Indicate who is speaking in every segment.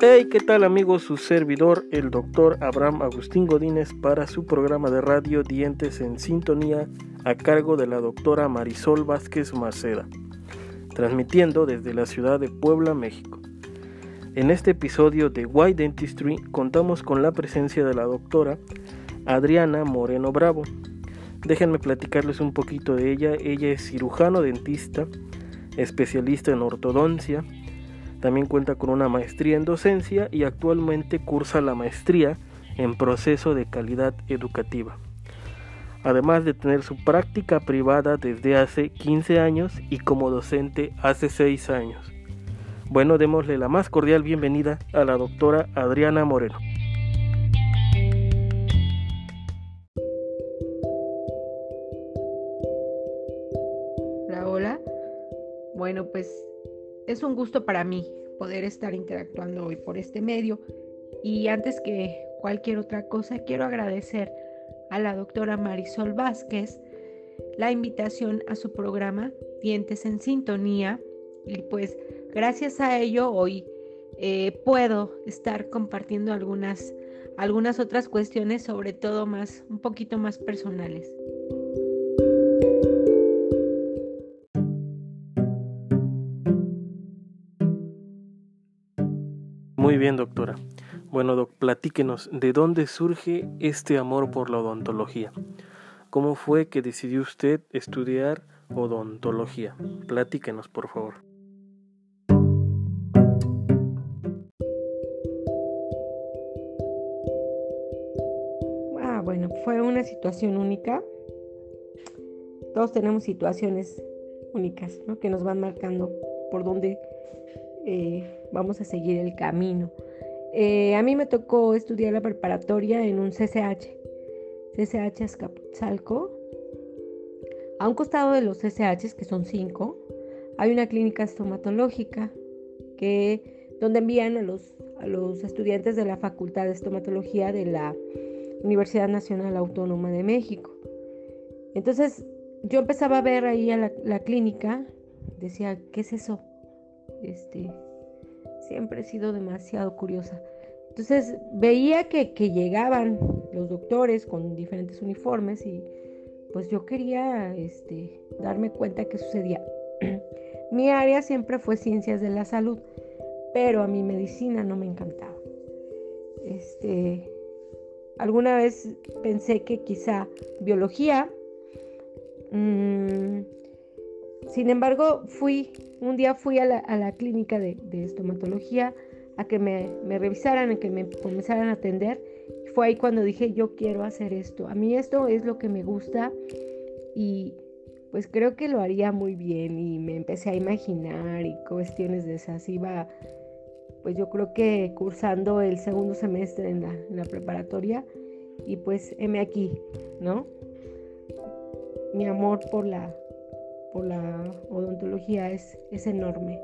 Speaker 1: Hey, ¿qué tal amigos? Su servidor, el doctor Abraham Agustín Godínez, para su programa de radio Dientes en Sintonía a cargo de la doctora Marisol Vázquez Maceda, transmitiendo desde la ciudad de Puebla, México. En este episodio de Why Dentistry contamos con la presencia de la doctora Adriana Moreno Bravo. Déjenme platicarles un poquito de ella. Ella es cirujano dentista, especialista en ortodoncia, también cuenta con una maestría en docencia y actualmente cursa la maestría en proceso de calidad educativa. Además de tener su práctica privada desde hace 15 años y como docente hace 6 años. Bueno, démosle la más cordial bienvenida a la doctora Adriana Moreno.
Speaker 2: Hola, hola. Bueno, pues es un gusto para mí poder estar interactuando hoy por este medio y antes que cualquier otra cosa quiero agradecer a la doctora Marisol Vázquez la invitación a su programa Dientes en Sintonía y pues gracias a ello hoy eh, puedo estar compartiendo algunas, algunas otras cuestiones sobre todo más un poquito más personales.
Speaker 1: Doctora. Bueno, doc, platíquenos, ¿de dónde surge este amor por la odontología? ¿Cómo fue que decidió usted estudiar odontología? Platíquenos, por favor.
Speaker 2: Ah, bueno, fue una situación única. Todos tenemos situaciones únicas, ¿no? Que nos van marcando por dónde eh, vamos a seguir el camino. Eh, a mí me tocó estudiar la preparatoria en un CCH, CCH Azcapotzalco. A un costado de los CCHs, que son cinco, hay una clínica estomatológica que, donde envían a los, a los estudiantes de la Facultad de Estomatología de la Universidad Nacional Autónoma de México. Entonces yo empezaba a ver ahí a la, la clínica, decía, ¿qué es eso? Este, siempre he sido demasiado curiosa. Entonces veía que, llegaban los doctores con diferentes uniformes y pues yo quería este, darme cuenta qué sucedía. mi área siempre fue ciencias de la salud, pero a mi medicina no me encantaba. Este, alguna vez pensé que quizá biología, mmm, sin embargo, fui, un día fui a la, clínica de, estomatología a que me, revisaran, a que me comenzaran a atender. Fue ahí cuando dije, yo quiero hacer esto. A mí esto es lo que me gusta y pues creo que lo haría muy bien y me empecé a imaginar y cuestiones de esas. Iba, pues yo creo que cursando el segundo semestre en la, en la preparatoria y pues heme aquí, ¿no? Mi amor por la, la odontología es, es enorme.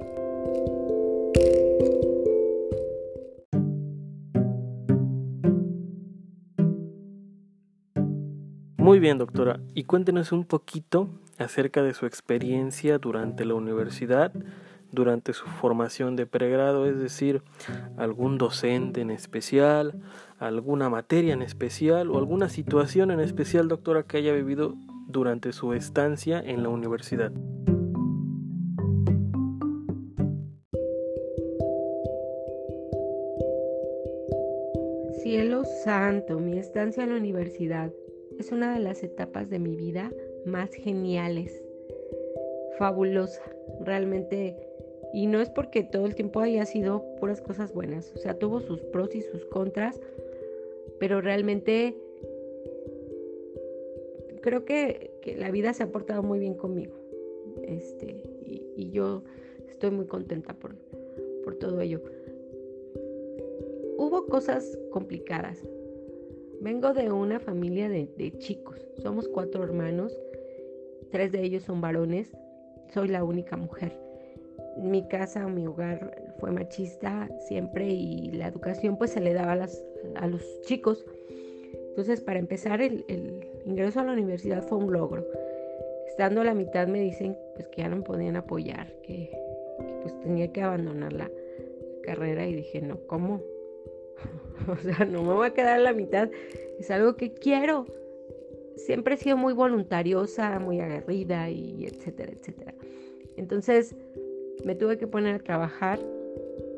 Speaker 1: Muy bien, doctora. Y cuéntenos un poquito acerca de su experiencia durante la universidad, durante su formación de pregrado, es decir, algún docente en especial, alguna materia en especial o alguna situación en especial, doctora, que haya vivido durante su estancia en la universidad.
Speaker 2: Cielo santo, mi estancia en la universidad es una de las etapas de mi vida más geniales, fabulosa, realmente. Y no es porque todo el tiempo haya sido puras cosas buenas, o sea, tuvo sus pros y sus contras, pero realmente creo que, la vida se ha portado muy bien conmigo. Este, y, yo estoy muy contenta por, todo ello. Hubo cosas complicadas. Vengo de una familia de, de chicos. Somos cuatro hermanos. Tres de ellos son varones. Soy la única mujer. Mi casa, mi hogar fue machista siempre y la educación pues se le daba a, a los chicos. Entonces, para empezar, el, ingreso a la universidad fue un logro. Estando a la mitad me dicen pues, que ya no me podían apoyar, que, pues tenía que abandonar la, carrera y dije, no, ¿cómo? o sea, no me voy a quedar a la mitad, es algo que quiero. Siempre he sido muy voluntariosa, muy aguerrida y etcétera, etcétera. Entonces me tuve que poner a trabajar,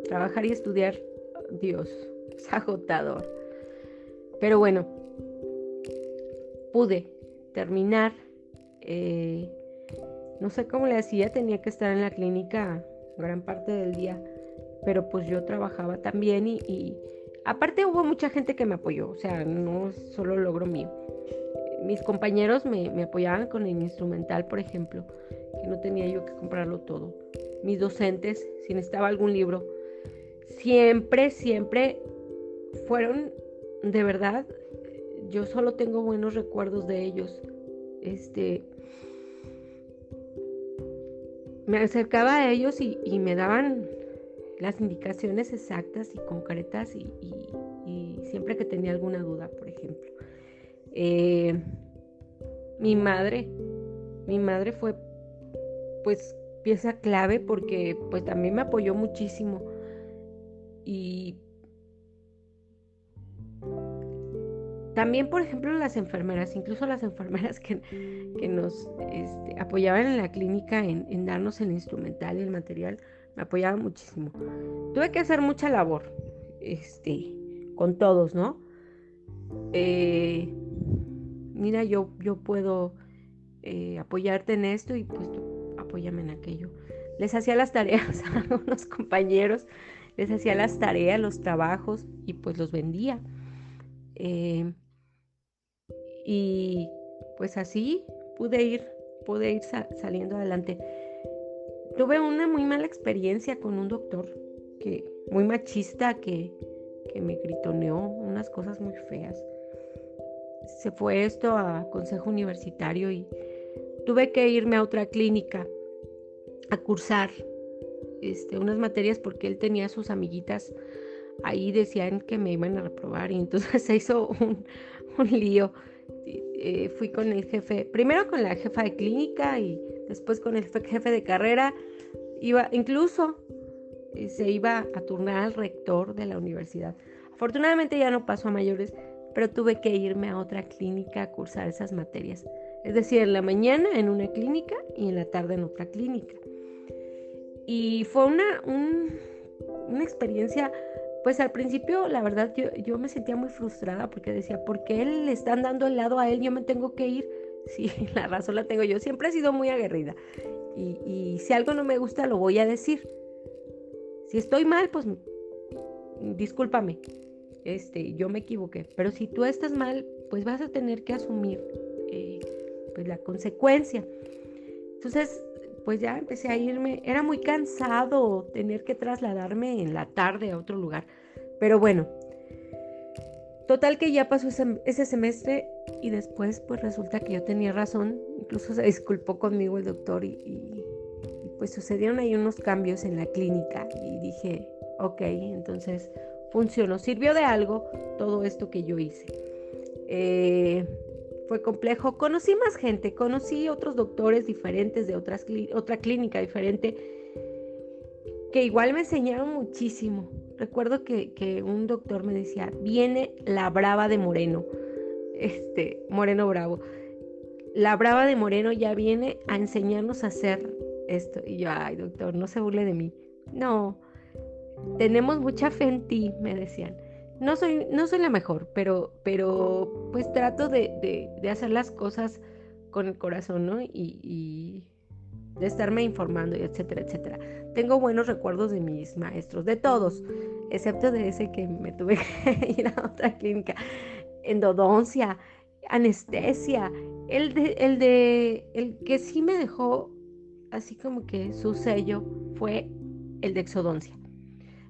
Speaker 2: trabajar y estudiar. Dios, es agotador. Pero bueno, pude terminar. Eh, no sé cómo le hacía, tenía que estar en la clínica gran parte del día, pero pues yo trabajaba también y, aparte hubo mucha gente que me apoyó, o sea, no solo logro mío. Mis compañeros me, me apoyaban con el instrumental, por ejemplo, que no tenía yo que comprarlo todo. Mis docentes, si necesitaba algún libro, siempre, siempre fueron de verdad yo solo tengo buenos recuerdos de ellos. Este, me acercaba a ellos y, me daban las indicaciones exactas y concretas y, siempre que tenía alguna duda, por ejemplo. Eh, mi madre, mi madre fue pues pieza clave porque pues también me apoyó muchísimo y También, por ejemplo, las enfermeras, incluso las enfermeras que, nos este, apoyaban en la clínica en, darnos el instrumental y el material, me apoyaban muchísimo. Tuve que hacer mucha labor, este, con todos, ¿no? Eh, mira, yo, yo puedo eh, apoyarte en esto y pues tú apóyame en aquello. Les hacía las tareas a unos compañeros, les hacía las tareas, los trabajos y pues los vendía. Eh, y pues así pude ir, pude ir saliendo adelante. Tuve una muy mala experiencia con un doctor que muy machista que, que me gritoneó unas cosas muy feas. Se fue esto a consejo universitario y tuve que irme a otra clínica a cursar este, unas materias porque él tenía sus amiguitas ahí decían que me iban a reprobar y entonces se hizo un, un lío. Eh, fui con el jefe, primero con la jefa de clínica y después con el jefe de carrera. Iba, incluso eh, se iba a turnar al rector de la universidad. Afortunadamente ya no pasó a mayores, pero tuve que irme a otra clínica a cursar esas materias. Es decir, en la mañana en una clínica y en la tarde en otra clínica. Y fue una, una experiencia pues al principio la verdad yo, me sentía muy frustrada porque decía, ¿por qué le están dando el lado a él? Yo me tengo que ir. Sí, la razón la tengo yo. Siempre he sido muy aguerrida. Y, si algo no me gusta, lo voy a decir. Si estoy mal, pues discúlpame. Este, yo me equivoqué. Pero si tú estás mal, pues vas a tener que asumir eh, pues la consecuencia. Entonces, pues ya empecé a irme. Era muy cansado tener que trasladarme en la tarde a otro lugar. Pero bueno, total que ya pasó ese, semestre y después pues resulta que yo tenía razón. Incluso se disculpó conmigo el doctor y, pues sucedieron ahí unos cambios en la clínica y dije, ok, entonces funcionó, sirvió de algo todo esto que yo hice. Eh, fue complejo. Conocí más gente, conocí otros doctores diferentes de otra clínica diferente que igual me enseñaron muchísimo. Recuerdo que, un doctor me decía, viene la brava de Moreno, este, Moreno Bravo. La brava de Moreno ya viene a enseñarnos a hacer esto. Y yo, ay doctor, no se burle de mí. No, tenemos mucha fe en ti, me decían no soy, no soy la mejor, pero, pero pues trato de, hacer las cosas con el corazón, ¿no? Y, de estarme informando, y etcétera, etcétera. Tengo buenos recuerdos de mis maestros, de todos, excepto de ese que me tuve que ir a otra clínica. Endodoncia, anestesia, el de, el de, el que sí me dejó así como que su sello fue el de exodoncia.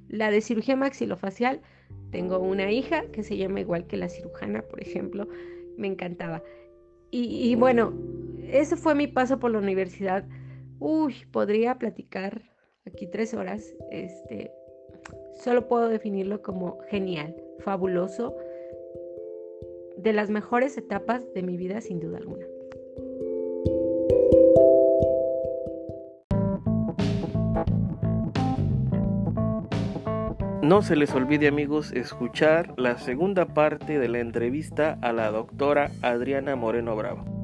Speaker 2: La de cirugía maxilofacial, tengo una hija que se llama igual que la cirujana, por ejemplo, me encantaba. Y, bueno, ese fue mi paso por la universidad. Uy, podría platicar aquí tres horas. Este, solo puedo definirlo como genial, fabuloso, de las mejores etapas de mi vida, sin duda alguna.
Speaker 1: No se les olvide amigos escuchar la segunda parte de la entrevista a la doctora Adriana Moreno Bravo.